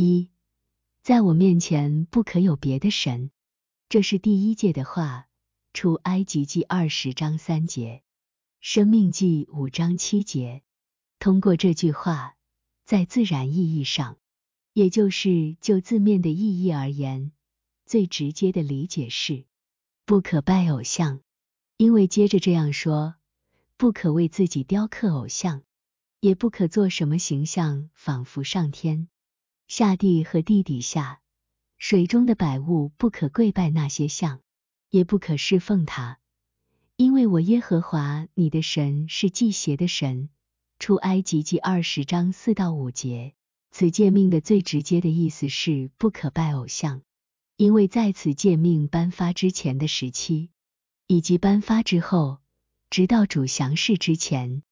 一，在我面前不可有别的神。这是第一诫的话，出埃及记二十章三节，生命记五章七节。通过这句话，在自然意义上，也就是就字面的意义而言，最直接的理解是不可拜偶像，因为接着这样说，不可为自己雕刻偶像，也不可做什么形象，仿佛上天、下地和地底下。水中的百物不可跪拜那些像，也不可侍奉他，因为我耶和华你的神是祭邪的神。出埃及记二十章四到五节，此诫命的最直接的意思是不可拜偶像，因为在此诫命颁发之前的时期，以及颁发之后，直到主降世之前，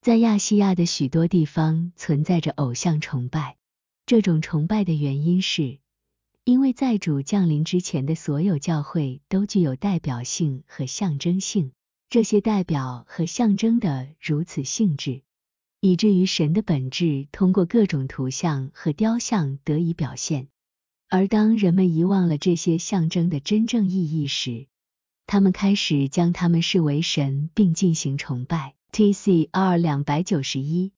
在亚细亚的许多地方存在着偶像崇拜。这种崇拜的原因是。因为在主降临之前的所有教会都具有代表性和象征性，这些代表和象征的如此性质，以至于神的本质通过各种图像和雕像得以表现。而当人们遗忘了这些象征的真正意义时，他们开始将他们视为神并进行崇拜。T.C.R. 两百九十一。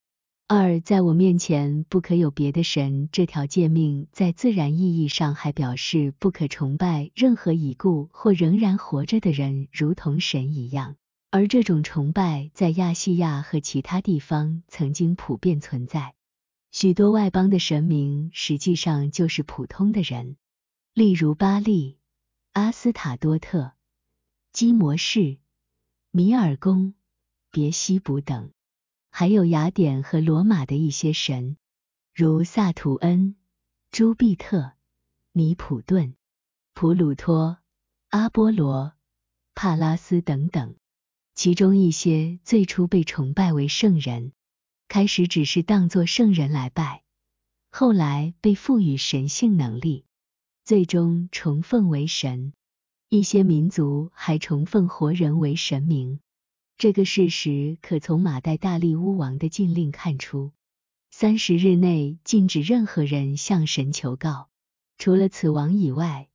二，在我面前不可有别的神。这条诫命在自然意义上还表示不可崇拜任何已故或仍然活着的人，如同神一样。而这种崇拜在亚细亚和其他地方曾经普遍存在。许多外邦的神明实际上就是普通的人，例如巴利、阿斯塔多特、基摩士、米尔宫、别西卜等。还有雅典和罗马的一些神，如萨图恩、朱庇特、尼普顿、普鲁托、阿波罗、帕拉斯等等。其中一些最初被崇拜为圣人，开始只是当作圣人来拜，后来被赋予神性能力，最终崇奉为神。一些民族还崇奉活人为神明。这个事实可从马代大利乌王的禁令看出：三十日内禁止任何人向神求告，除了此王以外，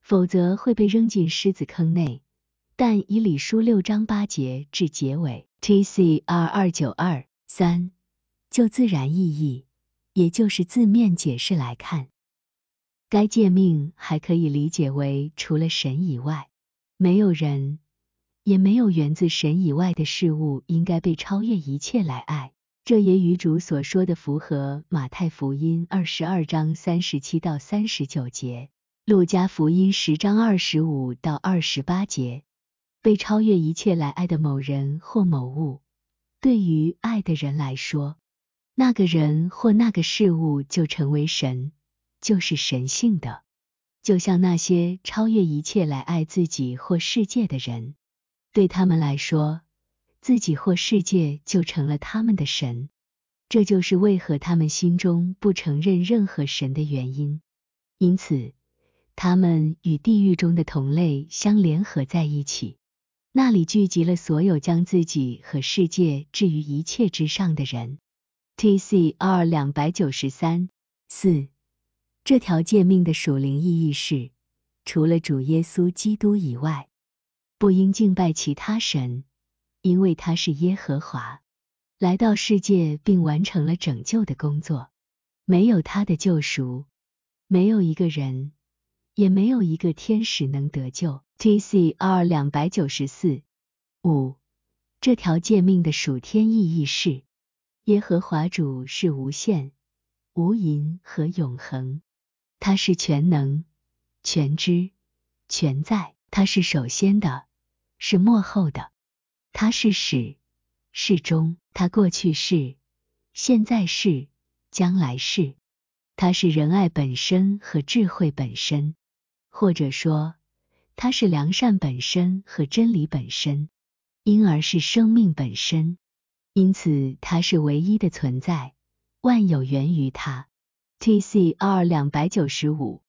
否则会被扔进狮子坑内。但以礼书六章八节至结尾，T C R 二九二三，就自然意义，也就是字面解释来看，该诫命还可以理解为除了神以外，没有人。也没有源自神以外的事物应该被超越一切来爱，这也与主所说的符合。马太福音二十二章三十七到三十九节，路加福音十章二十五到二十八节，被超越一切来爱的某人或某物，对于爱的人来说，那个人或那个事物就成为神，就是神性的，就像那些超越一切来爱自己或世界的人。对他们来说，自己或世界就成了他们的神，这就是为何他们心中不承认任何神的原因。因此，他们与地狱中的同类相联合在一起，那里聚集了所有将自己和世界置于一切之上的人。T C R 两百九十三四，这条诫命的属灵意义是，除了主耶稣基督以外。不应敬拜其他神，因为他是耶和华，来到世界并完成了拯救的工作。没有他的救赎，没有一个人，也没有一个天使能得救。T C R 两百九十四五，这条诫命的属天意义是：耶和华主是无限、无垠和永恒，他是全能、全知、全在，他是首先的。是幕后的，他是始，是终，他过去是，现在是，将来是，他是仁爱本身和智慧本身，或者说他是良善本身和真理本身，因而是生命本身，因此他是唯一的存在，万有源于他。T C R 两百九十五